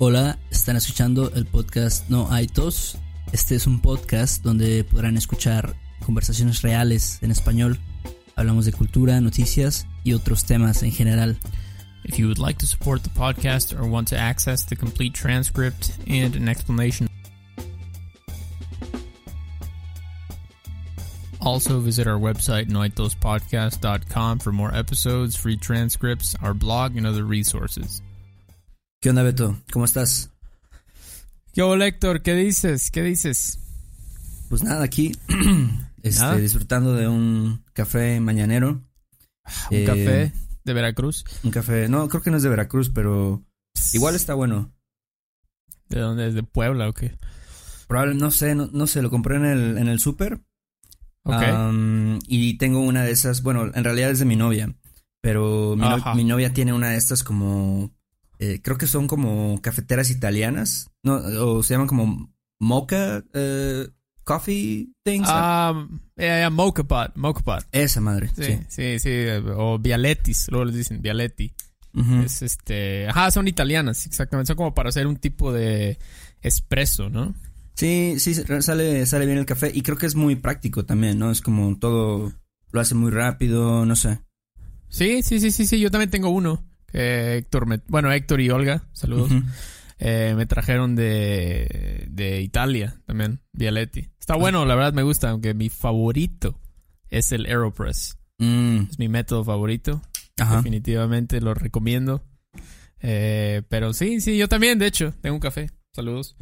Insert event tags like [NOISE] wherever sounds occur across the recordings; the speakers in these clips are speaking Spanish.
Hola, están escuchando el podcast No hay tos. Este es un podcast donde podrán escuchar conversaciones reales en español. Hablamos de cultura, noticias y otros temas en general. If you would like to support the podcast or want to access the complete transcript and an explanation, also visit our website, noitospodcast.com, for more episodes, free transcripts, our blog, and other resources. ¿Qué onda, Beto? ¿Cómo estás? ¿Qué hola, Héctor? ¿Qué dices? ¿Qué dices? Pues nada, aquí [CLEARS THROAT] este, Nada. disfrutando de un café mañanero. ¿Un Eh, café de Veracruz? Un café, no, creo que no es de Veracruz, pero igual está bueno. ¿De dónde es? ¿De Puebla o qué? Probable, no sé, no, no sé, lo compré en el, en el súper. Ok. Y tengo una de esas, bueno, en realidad es de mi novia, pero mi, no- Ajá. mi novia tiene una de estas como, eh, creo que son como cafeteras italianas, no, o se llaman como mocha eh, coffee things. Ah, yeah, yeah, Mocha Pot, Mocha Pot. Esa madre, Sí, sí. sí, sí, o Vialettis, luego les dicen Vialetti. Ujú. Es este, ajá, son italianas, exactamente, son como para hacer un tipo de espresso, ¿no? Sí, sí, sale, sale bien el café y creo que es muy práctico también, ¿no? Es como todo, lo hace muy rápido, no sé. Sí, sí, sí, sí, sí, yo también tengo uno. Que Héctor, me- bueno, Héctor y Olga, saludos. Eh, me trajeron de, de Italia también, Vialetti. Está bueno, la verdad me gusta, aunque mi favorito es el Aeropress. Mm, Es mi método favorito. ajá. Definitivamente lo recomiendo. Eh, pero sí, sí, yo también, de hecho, tengo un café. Saludos.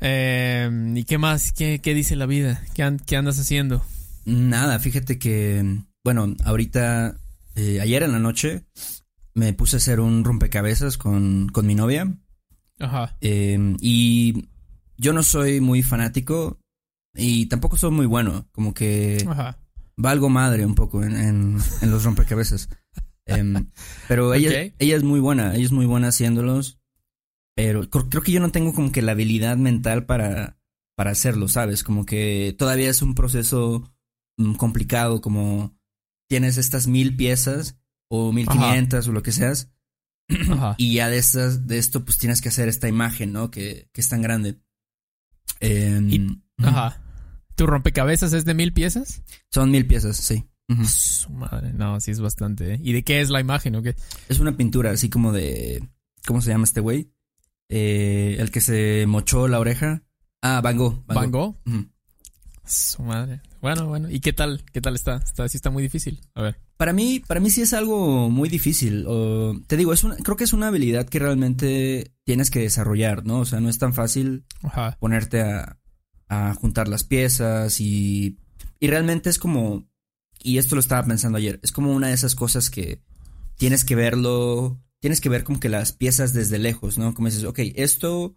Eh, ¿Y qué más? ¿Qué, qué dice la vida? ¿Qué, qué andas haciendo? Nada, fíjate que, bueno, ahorita, eh, ayer en la noche, me puse a hacer un rompecabezas con, con mi novia. Ajá. eh, y yo no soy muy fanático y tampoco soy muy bueno. Como que Ajá. valgo madre un poco en, en, en los rompecabezas. Em, pero ella, ella es muy buena, ella es muy buena haciéndolos. Pero cr- creo que yo no tengo como que la habilidad mental para, para hacerlo, ¿sabes? Como que todavía es un proceso mm, complicado, como tienes estas mil piezas o mil quinientas o lo que seas. [CLEARS THROAT] Ajá. Y ya de estas, de esto, pues tienes que hacer esta imagen, ¿no? Que, que es tan grande. Em, Y-. Ajá. ¿Tu rompecabezas es de mil piezas? Son mil piezas, sí. Ujú. Su madre, no, sí es bastante. ¿eh? ¿Y de qué es la imagen o qué? Es una pintura así como de. ¿Cómo se llama este güey? Eh, el que se mochó la oreja. Ah, Van Gogh. Van ¿Van Gogh. Gogh? Ujú. Su madre. Bueno, bueno. ¿Y qué tal? ¿Qué tal está? Está, sí está muy difícil. A ver. Para mí, para mí sí es algo muy difícil. te digo, es una, creo que es una habilidad que realmente tienes que desarrollar, ¿no? O sea, no es tan fácil Ajá. ponerte a, a juntar las piezas y, y realmente es como, y esto lo estaba pensando ayer, es como una de esas cosas que tienes que verlo, tienes que ver como que las piezas desde lejos, ¿no? Como dices, ok, esto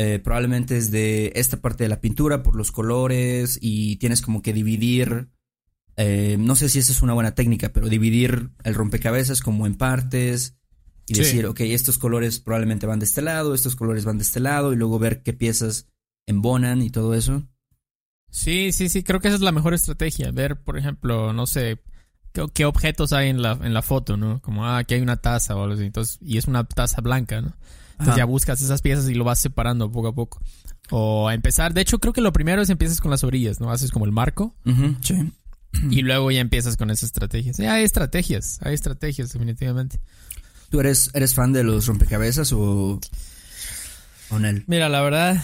eh, probablemente es de esta parte de la pintura por los colores y tienes como que dividir, eh, no sé si esa es una buena técnica, pero dividir el rompecabezas como en partes y Sí. decir, ok, estos colores probablemente van de este lado, estos colores van de este lado y luego ver qué piezas embonan y todo eso. Sí, sí, sí. Creo que esa es la mejor estrategia. Ver, por ejemplo, no sé, qué, qué objetos hay en la, en la foto, ¿no? Como, ah, aquí hay una taza o algo así. Entonces, y es una taza blanca, ¿no? Entonces Ajá. ya buscas esas piezas y lo vas separando poco a poco. O a empezar, de hecho, creo que lo primero es empiezas con las orillas, ¿no? Haces como el marco sí. [CLEARS THROAT] y luego ya empiezas con esas estrategias. Sí, hay estrategias, hay estrategias, definitivamente. ¿Tú eres, eres fan de los rompecabezas o, o Nel? Mira, la verdad,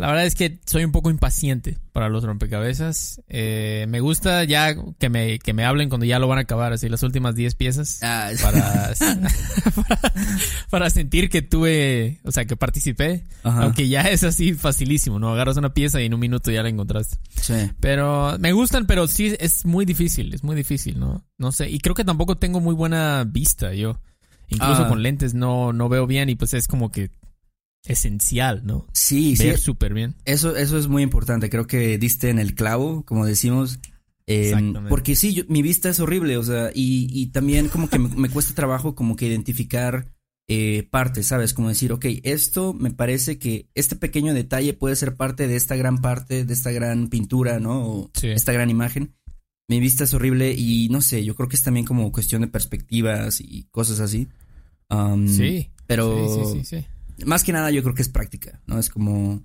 la verdad es que soy un poco impaciente para los rompecabezas. Eh, me gusta ya que me, que me hablen cuando ya lo van a acabar, así las últimas 10 piezas. Ah, Para, [LAUGHS] para, para sentir que tuve, o sea, que participé. Ajá. Aunque ya es así facilísimo, ¿no? Agarras una pieza y en un minuto ya la encontraste. Sí. Pero me gustan, pero sí es muy difícil, es muy difícil, ¿no? No sé, y creo que tampoco tengo muy buena vista yo. Incluso Ah. con lentes no, no veo bien y pues es como que esencial, ¿no? Sí, sí. Súper bien. Eso, eso es muy importante. Creo que diste en el clavo, como decimos. Eh, Exactamente. porque sí, yo- mi vista es horrible, o sea, y, y también como que me, me cuesta trabajo como que identificar eh, partes, ¿sabes? Como decir, ok, esto me parece que este pequeño detalle puede ser parte de esta gran parte, de esta gran pintura, ¿no? O Sí. esta gran imagen. Mi vista es horrible y no sé, yo creo que es también como cuestión de perspectivas y cosas así. Um, Sí. Pero Sí, sí, sí, sí. Más que nada yo creo que es práctica, ¿no? Es como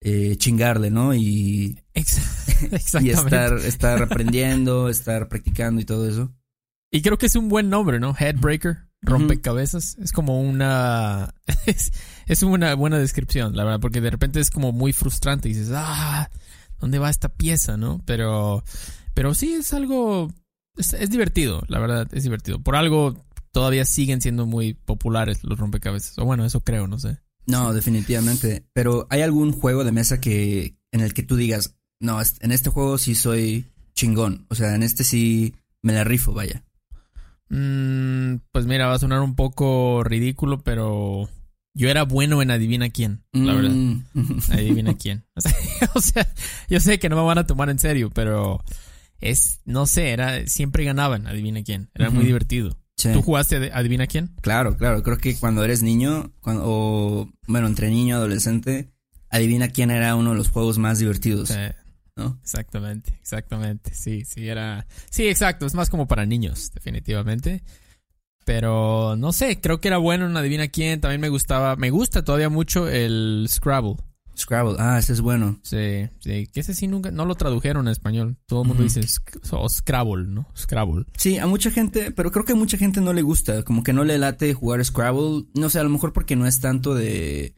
eh, chingarle, ¿no? Y, [LAUGHS] y estar, estar aprendiendo, estar practicando y todo eso. Y creo que es un buen nombre, ¿no? Headbreaker, rompecabezas. Es como una. [LAUGHS] Es, es, una buena descripción, la verdad, porque de repente es como muy frustrante y dices, ah, ¿dónde va esta pieza, no? Pero, pero sí es algo. Es, es divertido, la verdad, es divertido. Por algo todavía siguen siendo muy populares los rompecabezas. O bueno, eso creo, no sé. No, definitivamente. Pero ¿hay algún juego de mesa que en el que tú digas, no, en este juego sí soy chingón? O sea, en este sí me la rifo, vaya. Mm, pues mira, va a sonar un poco ridículo, pero yo era bueno en adivina quién, la verdad. Mm. [LAUGHS] Adivina quién. [LAUGHS] O sea, [LAUGHS] o sea, yo sé que no me van a tomar en serio, pero es, no sé, era, siempre ganaban, adivina quién. Era muy divertido. Sí. ¿Tú jugaste adi- adivina quién? Claro, claro. Creo que cuando eres niño, cuando, o bueno, entre niño y adolescente, adivina quién era uno de los juegos más divertidos, Sí, ¿no? exactamente, exactamente. Sí, sí, era. Sí, exacto. Es más como para niños, definitivamente. Pero no sé, creo que era bueno en Adivina quién. También me gustaba, me gusta todavía mucho el Scrabble. Scrabble, ah, ese es bueno. Sí, sí, que ese sí nunca, no lo tradujeron en español. Todo el mundo dice Scrabble, ¿no? Scrabble. Sí, a mucha gente, pero creo que a mucha gente no le gusta, como que no le late jugar Scrabble, no sé, a lo mejor porque no es tanto de...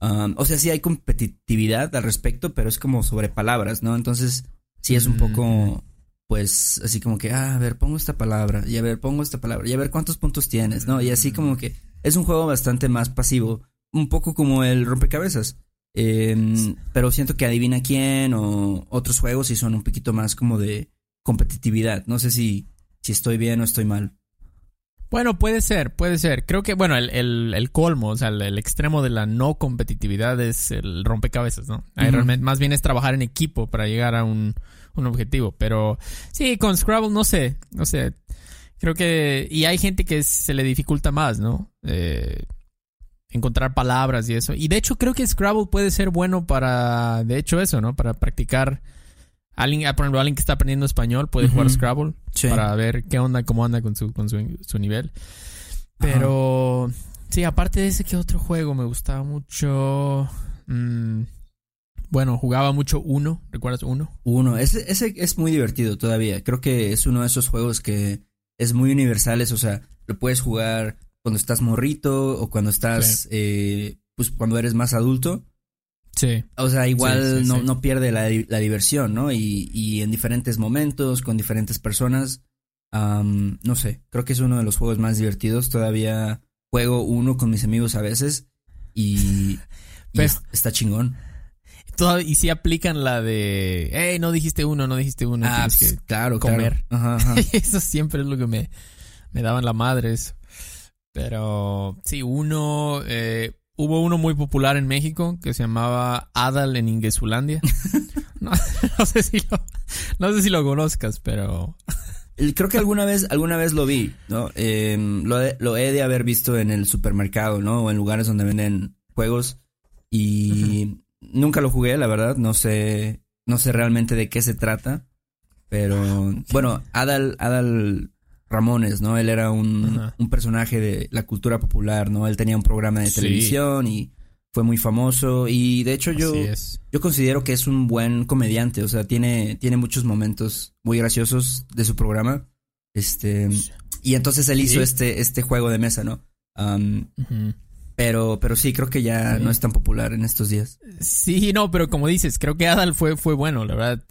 um, o sea, sí hay competitividad al respecto, pero es como sobre palabras, ¿no? Entonces, sí es un Mm. poco, pues, así como que, ah, a ver, pongo esta palabra, y a ver, pongo esta palabra, y a ver cuántos puntos tienes, ¿no? Y así como que es un juego bastante más pasivo, un poco como el rompecabezas. Em, pero siento que adivina quién o otros juegos sí son un poquito más como de competitividad. No sé si, si estoy bien o estoy mal. Bueno, puede ser, puede ser. Creo que, bueno, el, el, el colmo, o sea, el, el extremo de la no competitividad es el rompecabezas, ¿no? Ahí realmente más bien es trabajar en equipo para llegar a un, un objetivo. Pero sí, con Scrabble no sé, no sé. Creo que... Y hay gente que se le dificulta más, ¿no? Eh, encontrar palabras y eso. Y de hecho creo que Scrabble puede ser bueno para, de hecho eso, ¿no? Para practicar. Alguien, ah, por ejemplo, alguien que está aprendiendo español puede jugar. Scrabble Sí. para ver qué onda, cómo anda con su, con su, su nivel. Pero sí, aparte de ese, ¿qué otro juego me gustaba mucho? Mm, bueno, jugaba mucho Uno, ¿recuerdas Uno? Uno, ese, ese es muy divertido todavía. Creo que es uno de esos juegos que es muy universales. O sea, lo puedes jugar cuando estás morrito o cuando estás, eh, pues cuando eres más adulto. Sí. O sea, igual Sí, sí, no, no pierde la, la diversión, ¿no? Y, y en diferentes momentos, con diferentes personas. am, no sé, creo que es uno de los juegos más divertidos. Todavía juego uno con mis amigos a veces y, y [LAUGHS] Pero- es- está chingón. Toda- y sí aplican la de, hey, no dijiste uno, no dijiste uno. ah, pues, que claro, comer. claro. Ajá, [LAUGHS] ajá. eso siempre es lo que me, me daban la madre eso. Pero sí, uno, eh, hubo uno muy popular en México que se llamaba Adal en Ingesulandia. [LAUGHS] no, no sé si lo, no sé si lo conozcas, pero Creo que alguna vez, alguna vez lo vi, ¿no? Em, lo, he- lo he de haber visto en el supermercado, ¿no? O en lugares donde venden juegos. Y nunca lo jugué, la verdad. No sé, no sé realmente de qué se trata. Pero, bueno, Adal, Adal Ramones, ¿no? Él era un, un personaje de la cultura popular, ¿no? Él tenía un programa de Sí. televisión y fue muy famoso. Y de hecho yo, yo considero que es un buen comediante, o sea, tiene, tiene muchos momentos muy graciosos de su programa. Este, y entonces él hizo Sí. este, este juego de mesa, ¿no? Pero, pero sí, creo que ya Sí. no es tan popular en estos días. Sí, no, pero como dices, creo que Adal fue, fue bueno, la verdad.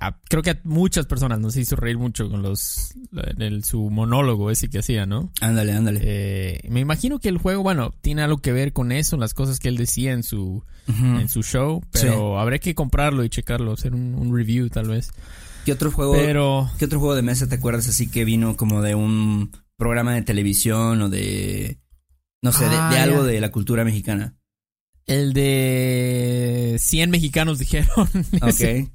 A- creo que a muchas personas nos hizo reír mucho con los el, su monólogo ese que hacía, ¿no? Ándale, ándale. Eh, me imagino que el juego, bueno, tiene algo que ver con eso, las cosas que él decía en su, en su show, pero habrá que comprarlo y checarlo, hacer un, un review tal vez. ¿Qué otro juego, Pero qué otro juego de mesa te acuerdas así que vino como de un programa de televisión o de, no sé, de- Ah, de, algo ya. de la cultura mexicana? el de 100 mexicanos [LAUGHS] dijeron. Ok.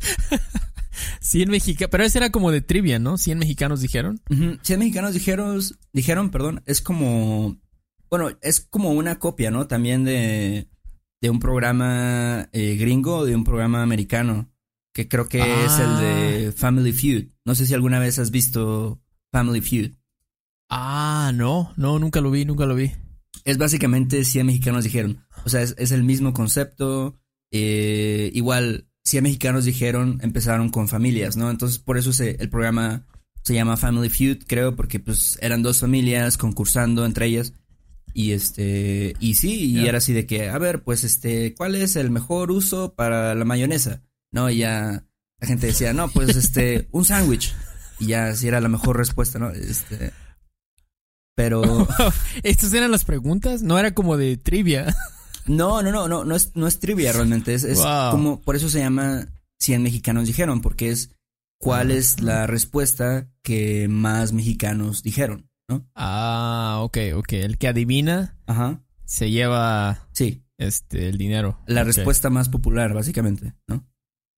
[LAUGHS] 100 mexicanos, pero ese era como de trivia, ¿no? 100 mexicanos dijeron. Ujú. 100 mexicanos dijeron, dijeron, perdón, es como, bueno, es como una copia, ¿no? También de, de un programa eh, gringo, de un programa americano, que creo que es el de Family Feud. No sé si alguna vez has visto Family Feud. Ah, no, no, nunca lo vi, nunca lo vi. es básicamente 100 mexicanos dijeron. O sea, es, el mismo concepto. Eh, igual, 100 mexicanos dijeron, empezaron con familias, ¿no? Entonces, por eso se, el programa se llama Family Feud, creo, porque pues eran dos familias concursando entre ellas. Y este, y sí, y era así de que, a ver, pues este, ¿cuál es el mejor uso para la mayonesa? No, y ya la gente decía, no, pues este, un sándwich. Y ya así era la mejor respuesta, ¿no? Este. Pero. [LAUGHS] ¿Estas eran las preguntas? No era como de trivia. No, no, no, no, no es, no es trivia realmente. Es, es como, por eso se llama 100 mexicanos dijeron, porque es cuál es la respuesta que más mexicanos dijeron, ¿no? Ah, ok, ok. El que adivina Ajá. se lleva sí. este, el dinero. La respuesta más popular, básicamente, ¿no?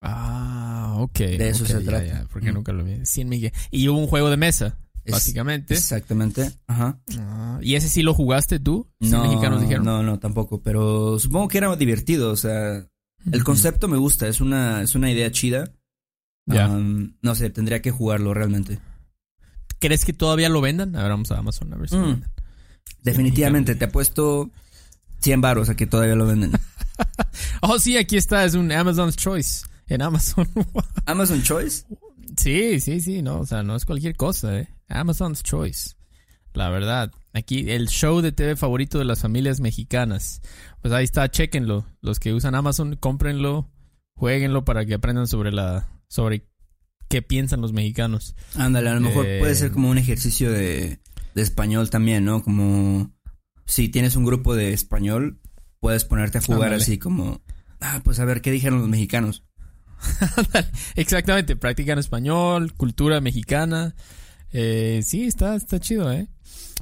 Ah, ok. De eso se trata. porque nunca lo vi. 100 Y hubo un juego de mesa, básicamente. Exactamente. Ajá. Ah, ¿Y ese sí lo jugaste tú? No, mexicanos dijeron? no, no, tampoco. Pero supongo que era divertido. O sea, el concepto me gusta. Es una, es una idea chida. Ya. no sé, tendría que jugarlo realmente. ¿Crees que todavía lo vendan? A ver, vamos a Amazon a ver si mm. Definitivamente, te apuesto 100 baros a que todavía lo venden. [LAUGHS] oh, sí, aquí está, es un Amazon's Choice en Amazon. [LAUGHS] Amazon Choice. Sí, sí, sí, no, o sea, no es cualquier cosa, ¿eh? Amazon's Choice. La verdad, aquí el show de TV favorito de las familias mexicanas. Pues ahí está, chequenlo. Los que usan Amazon, cómprenlo, jueguenlo para que aprendan sobre la sobre qué piensan los mexicanos. Ándale, a lo mejor puede ser eh, como un ejercicio de, de español también, ¿no? Como si tienes un grupo de español, puedes ponerte a jugar así como, ah, pues a ver qué dijeron los mexicanos. [LAUGHS] Exactamente, practican español, cultura mexicana. Eh, sí, está, está chido, ¿eh?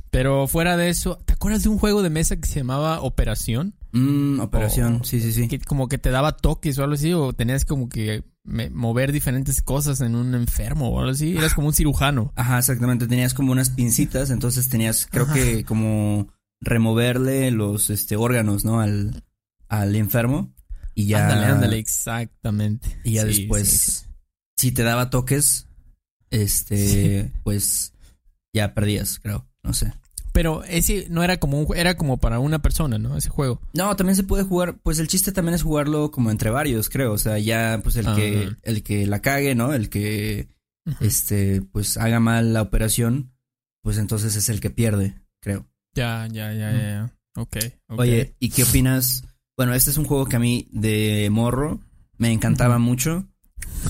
Pero fuera de eso, ¿te acuerdas de un juego de mesa que se llamaba Operación? Mm, operación, sí, sí, sí. Que como que te daba toques o algo así, o tenías como que mover diferentes cosas en un enfermo o algo así. Eras como un cirujano. Ajá, exactamente. Tenías como unas pincitas, entonces tenías, creo que como removerle los este órganos, ¿no? Al, al enfermo. Y ya. Ándale, ándale, exactamente. Y ya después, si te daba toques, este, pues ya perdías, creo. No sé. Pero ese no era como un era como para una persona, ¿no? Ese juego. No, también se puede jugar, pues el chiste también es jugarlo como entre varios, creo, o sea, ya pues el que el que la cague, ¿no? El que este pues haga mal la operación, pues entonces es el que pierde, creo. Ya, ya, ya, ya, ya. Okay, ok. Oye, ¿y qué opinas bueno, este es un juego que a mí de morro me encantaba mucho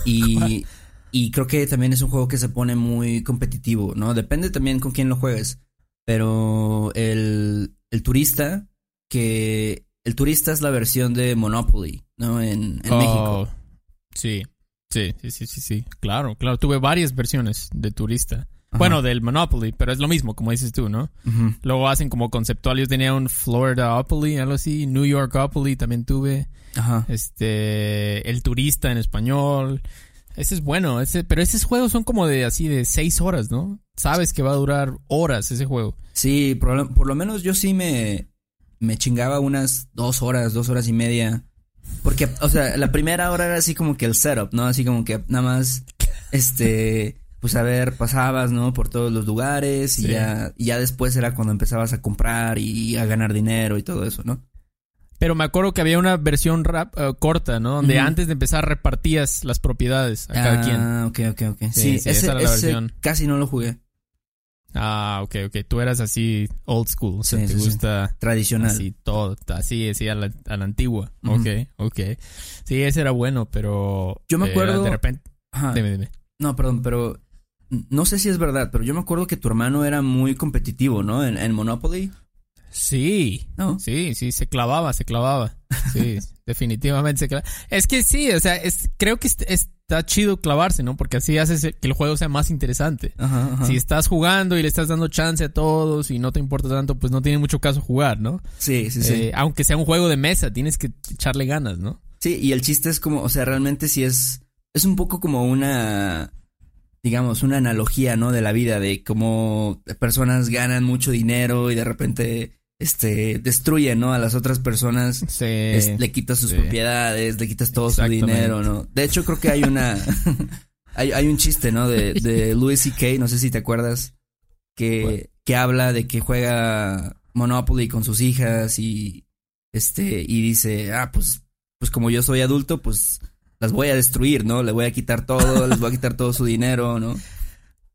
y, [LAUGHS] y creo que también es un juego que se pone muy competitivo, ¿no? Depende también con quién lo juegues, pero el, el turista, que el turista es la versión de Monopoly, ¿no? En, en México. Oh, sí, sí, sí, sí, sí, sí, claro, claro, tuve varias versiones de turista. Bueno, del Monopoly, pero es lo mismo, como dices tú, ¿no? Luego hacen como conceptual. Yo tenía un Floridaopoly, algo así. New Yorkopoly también tuve. Ajá. Este, El Turista en español. Ese es bueno, ese, pero esos juegos son como de así de seis horas, ¿no? Sabes que va a durar horas ese juego. Sí, por, por lo menos yo sí me, me chingaba unas dos horas, dos horas y media. Porque, o sea, la primera hora era así como que el setup, ¿no? Así como que nada más, este pues a ver, pasabas, ¿no? Por todos los lugares y, ya, ya después era cuando empezabas a comprar y a ganar dinero y todo eso, ¿no? Pero me acuerdo que había una versión rap, eh, corta, ¿no? Donde antes de empezar repartías las propiedades a cada quien. Ah, ok, ok, ok. Sí, ese, esa era la versión. casi no lo jugué. Ah, ok, ok. Tú eras así old school. O sea, te gusta. Tradicional. Así todo, así, así a la, a la antigua. Ok, ok. Sí, ese era bueno, pero. Yo me eh, acuerdo. de repente. Dime, dime. No, perdón, pero no sé si es verdad, pero yo me acuerdo que tu hermano era muy competitivo, ¿no? En, Monopoly. Sí, ¿No? sí, sí, se clavaba, se clavaba. Sí, [LAUGHS] definitivamente se clavaba. Es que sí, o sea, es, creo que está chido clavarse, ¿no? Porque así haces que el juego sea más interesante. Si estás jugando y le estás dando chance a todos y no te importa tanto, pues no tiene mucho caso jugar, ¿no? Sí, sí, sí. Eh, aunque sea un juego de mesa, tienes que echarle ganas, ¿no? Sí, y el chiste es como, o sea, realmente sí es, es un poco como una digamos, una analogía, ¿no? De la vida, de cómo personas ganan mucho dinero y de repente, este, destruyen, ¿no? A las otras personas. Sí, le quitas sus propiedades, le quitas todo su dinero, ¿no? De hecho, creo que hay una, [LAUGHS] hay, hay un chiste, ¿no? De, de Louis C.K., no sé si te acuerdas, que, que habla de que juega Monopoly con sus hijas y este y dice, "Ah, pues pues como yo soy adulto, pues las voy a destruir, ¿no? Le voy a quitar todo, les voy a quitar todo su dinero, ¿no?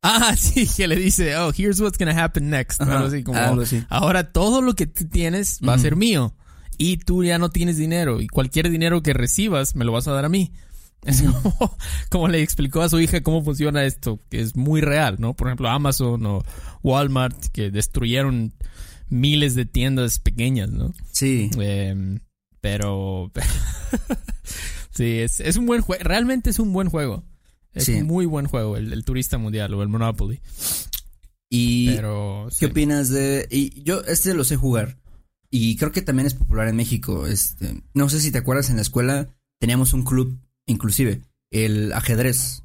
Ah, [LAUGHS] sí, que le dice, oh, here's what's gonna happen next. Ajá, algo así como, algo así. ahora todo lo que tú tienes va a ser mío. Y tú ya no tienes dinero. Y cualquier dinero que recibas me lo vas a dar a mí. [LAUGHS] Es como, como le explicó a su hija cómo funciona esto, que es muy real, ¿no? Por ejemplo, Amazon o Walmart, que destruyeron miles de tiendas pequeñas, ¿no? Sí. Em, pero. [LAUGHS] sí, es, es un buen juego. Realmente es un buen juego. Es Sí. un muy buen juego, el, el Turista Mundial o el Monopoly. Y Pero. ¿qué sí. opinas de y yo este lo sé jugar y creo que también es popular en México, este, no sé si te acuerdas en la escuela teníamos un club inclusive el ajedrez.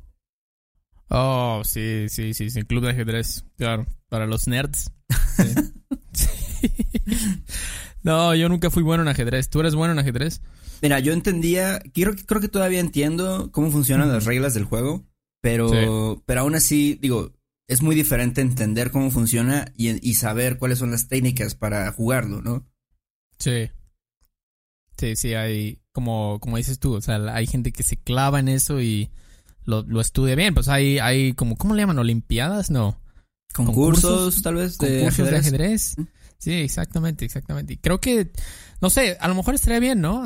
Oh, sí, sí, sí, sí. Club de ajedrez. Claro. Para los nerds. [LAUGHS] Sí. [LAUGHS] Sí. No, yo nunca fui bueno en ajedrez. ¿Tú eres bueno en ajedrez? Mira, yo entendía, creo, que- creo que todavía entiendo cómo funcionan las reglas del juego, pero, pero aún así, digo, es muy diferente entender cómo funciona y, y saber cuáles son las técnicas para jugarlo, ¿no? Sí. Sí, sí, hay, como, como dices tú, o sea, hay gente que se clava en eso y lo, lo estudia bien. Pues hay, hay como, ¿cómo le llaman? ¿Olimpiadas? No. Concursos, Concursos- tal vez, de concursos de ajedrez. ajedrez. Sí, exactamente, exactamente. Y creo que, no sé, a lo mejor estaría bien, ¿no?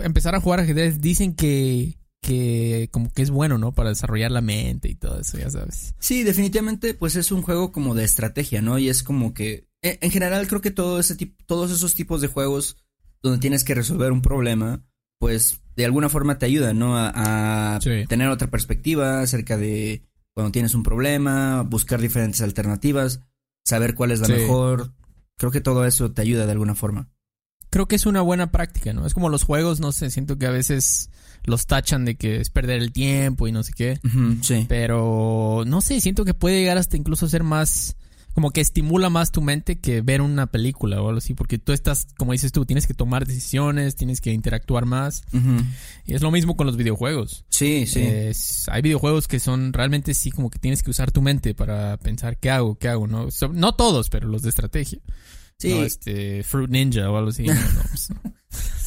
Empezar a jugar ajedrez. Dicen que, que como que es bueno, ¿no? Para desarrollar la mente y todo eso, ya sabes. Sí, definitivamente, pues es un juego como de estrategia, ¿no? Y es como que, en, en general, creo que todo ese tipo, todos esos tipos de juegos donde tienes que resolver un problema, pues de alguna forma te ayudan, ¿no? A, a Sí. tener otra perspectiva acerca de cuando tienes un problema, buscar diferentes alternativas, saber cuál es la Sí. mejor. Creo que todo eso te ayuda de alguna forma. Creo que es una buena práctica, ¿no? Es como los juegos, no sé, siento que a veces los tachan de que es perder el tiempo y no sé qué. Sí. Pero no sé, siento que puede llegar hasta incluso ser más como que estimula más tu mente que ver una película o algo así, porque tú estás, como dices tú, tienes que tomar decisiones, tienes que interactuar más. Y es lo mismo con los videojuegos. Sí, sí. Es- hay videojuegos que son realmente sí como que tienes que usar tu mente para pensar qué hago, qué hago, ¿no? So- no todos, pero los de estrategia. Sí. No, este, Fruit Ninja o algo así. No, [LAUGHS] no, pues, no.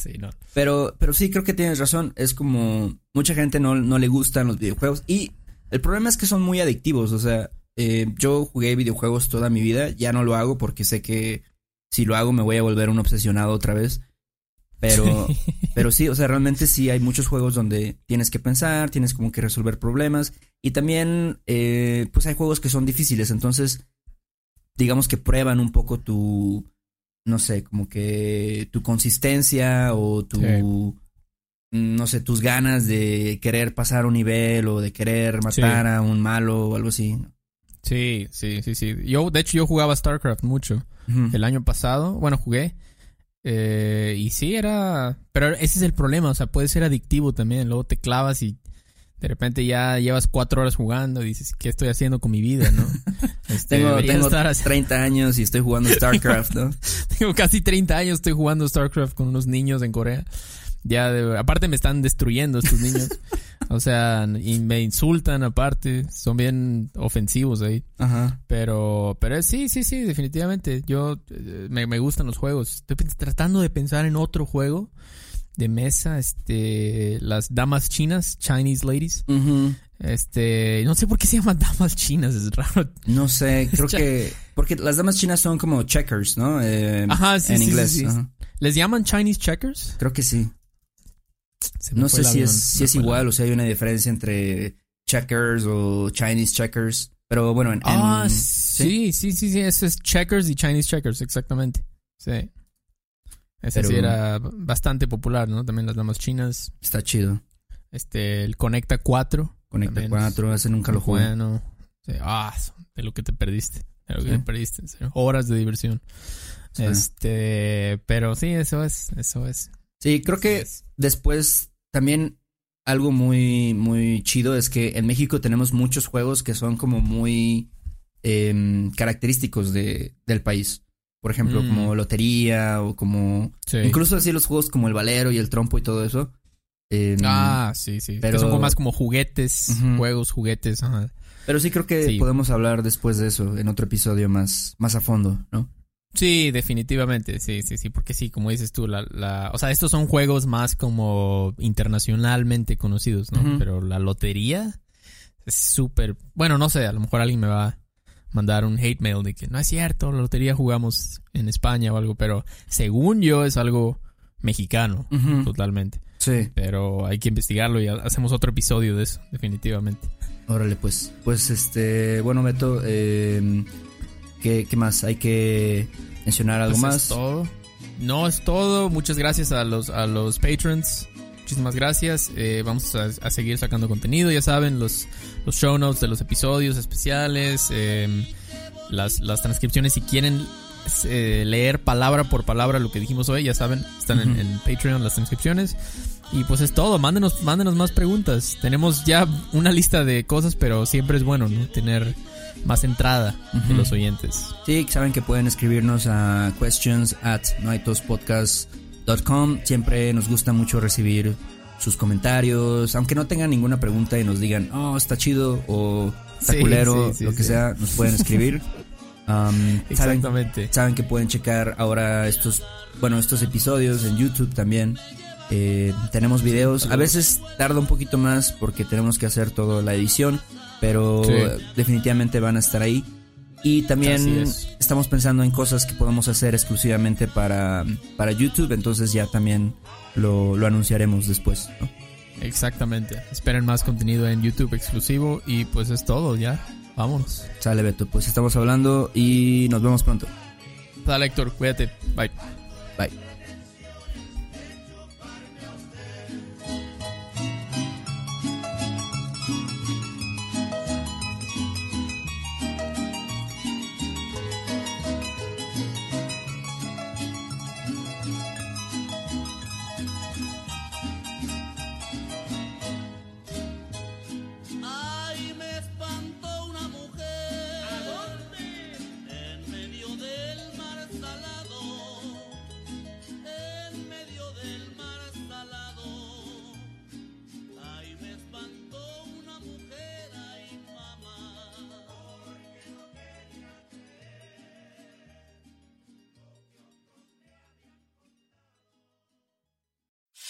Sí, no. Pero, pero sí, creo que tienes razón. Es como mucha gente no, no le gustan los videojuegos. Y el problema es que son muy adictivos. O sea, eh, yo jugué videojuegos toda mi vida. Ya no lo hago porque sé que si lo hago me voy a volver un obsesionado otra vez. Pero, pero sí, o sea, realmente sí hay muchos juegos donde tienes que pensar, tienes como que resolver problemas. Y también, eh, pues hay juegos que son difíciles. Entonces, digamos que prueban un poco tu, no sé, como que tu consistencia o tu, Sí. no sé, tus ganas de querer pasar un nivel o de querer matar a un malo o algo así. Sí, sí, sí, sí. Yo, de hecho, yo jugaba StarCraft mucho. El año pasado. Bueno, jugué. Eh, y sí, era... Pero ese es el problema, o sea, puede ser adictivo también. Luego te clavas y de repente ya llevas cuatro horas jugando y dices, ¿qué estoy haciendo con mi vida, no? [LAUGHS] Este, Tengo, tengo estar haci- 30 años y estoy jugando StarCraft, ¿no? [LAUGHS] tengo casi 30 años, estoy jugando StarCraft con unos niños en Corea. Ya, de- aparte me están destruyendo estos niños. o sea, y me insultan aparte. Son bien ofensivos ahí. Ajá. Pero, pero sí, sí, sí, definitivamente. Yo eh, me, me gustan los juegos. Estoy tratando de pensar en otro juego de mesa, este, las damas chinas, Chinese ladies. Este, no sé por qué se llaman damas chinas, es raro. No sé, creo [LAUGHS] que. Porque las damas chinas son como checkers, ¿no? Eh, Ajá, sí, en sí, inglés. sí. ajá. ¿Les llaman Chinese checkers? Creo que sí. No sé si es, si es igual o si hay una diferencia entre checkers o Chinese checkers. Pero bueno, en. en- Ah, sí, sí, sí, sí, eso es checkers y Chinese checkers, exactamente. Sí. Ese Pero- sí era bastante popular, ¿no? También las damas chinas. Está chido. Este, el Conecta 4. Conecta También 4, ese nunca lo jugué. Bueno. Sí, ah, de lo que te perdiste. De lo que Sí. te perdiste, en serio. Horas de diversión. Sí. Este, pero sí, eso es, eso es. Sí, creo que Es- después también algo muy, muy chido es que en México tenemos muchos juegos que son como muy em, característicos de, del país. Por ejemplo, Mm. como lotería o como... sí. Incluso así los juegos como el valero y el trompo y todo eso. Ah, sí, sí. pero- Que son más como juguetes, juegos, juguetes. Ajá. Pero sí creo que Sí. podemos hablar después de eso en otro episodio más, más a fondo, ¿no? Sí, definitivamente, sí, sí, sí, porque sí, como dices tú, la, la, o sea, estos son juegos más como internacionalmente conocidos, ¿no? Pero la lotería es súper, bueno, no sé, a lo mejor alguien me va mandar un hate mail de que no es cierto, la lotería jugamos en España o algo, pero según yo es algo mexicano, totalmente. Sí. Pero hay que investigarlo y ha- hacemos otro episodio de eso, definitivamente. Órale, pues. Pues este. Bueno, Beto, eh, ¿qué, qué más? Hay que mencionar algo Pues más. Es todo. No es todo. Muchas gracias a los, a los patrons. Muchísimas gracias. Eh, vamos a, a seguir sacando contenido. Ya saben, los, los show notes de los episodios especiales. eh, las, las transcripciones. Si quieren eh, leer palabra por palabra lo que dijimos hoy, ya saben, están en, Patreon las transcripciones. Y pues es todo. Mándenos, mándenos más preguntas. Tenemos ya una lista de cosas, pero siempre es bueno, ¿no? Tener más entrada de Ujú. los oyentes. Sí, saben que pueden escribirnos a questions at noitospodcast.com. Siempre nos gusta mucho recibir sus comentarios, aunque no tengan ninguna pregunta y nos digan, oh, está chido o está Sí, culero, sí, sí, lo que sea, nos pueden escribir. [LAUGHS] Um, saben, Exactamente. saben que pueden checar ahora estos, bueno, estos episodios en YouTube también. Eh, tenemos videos, a veces tarda un poquito más porque tenemos que hacer toda la edición, pero definitivamente van a estar ahí. Y también es. estamos pensando en cosas que podemos hacer exclusivamente para, para YouTube, entonces ya también lo, lo anunciaremos después. ¿no? Exactamente. Esperen más contenido en YouTube exclusivo y pues es todo, ya. Vámonos. Sale Beto, pues estamos hablando y nos vemos pronto. Dale, Héctor, cuídate. Bye.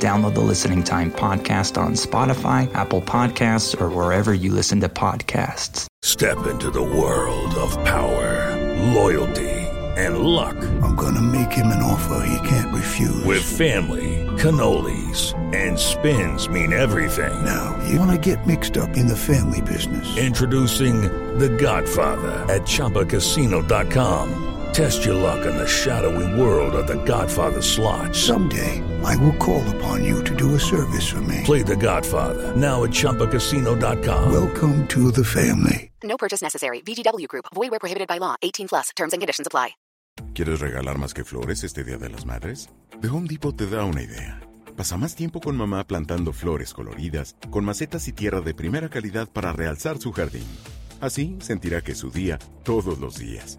Download the Listening Time podcast on Spotify, Apple Podcasts, or wherever you listen to podcasts. Step into the world of power, loyalty, and luck. I'm gonna make him an offer he can't refuse. With family, cannolis, and spins mean everything. now, you wanna get mixed up in the family business. Introducing The Godfather at ChumbaCasino.com. Test your luck in the shadowy world of The Godfather slot. Someday, I will call upon you to do a service for me. Play The Godfather now at ChumbaCasino.com. Welcome to the family. No purchase necessary. VGW Group. Void where prohibited by law. 18 plus. Terms and conditions apply. ¿Quieres regalar más que flores este Día de las Madres? The Home Depot te da una idea. Pasa más tiempo con mamá plantando flores coloridas, con macetas y tierra de primera calidad para realzar su jardín. Así sentirá que es su día todos los días.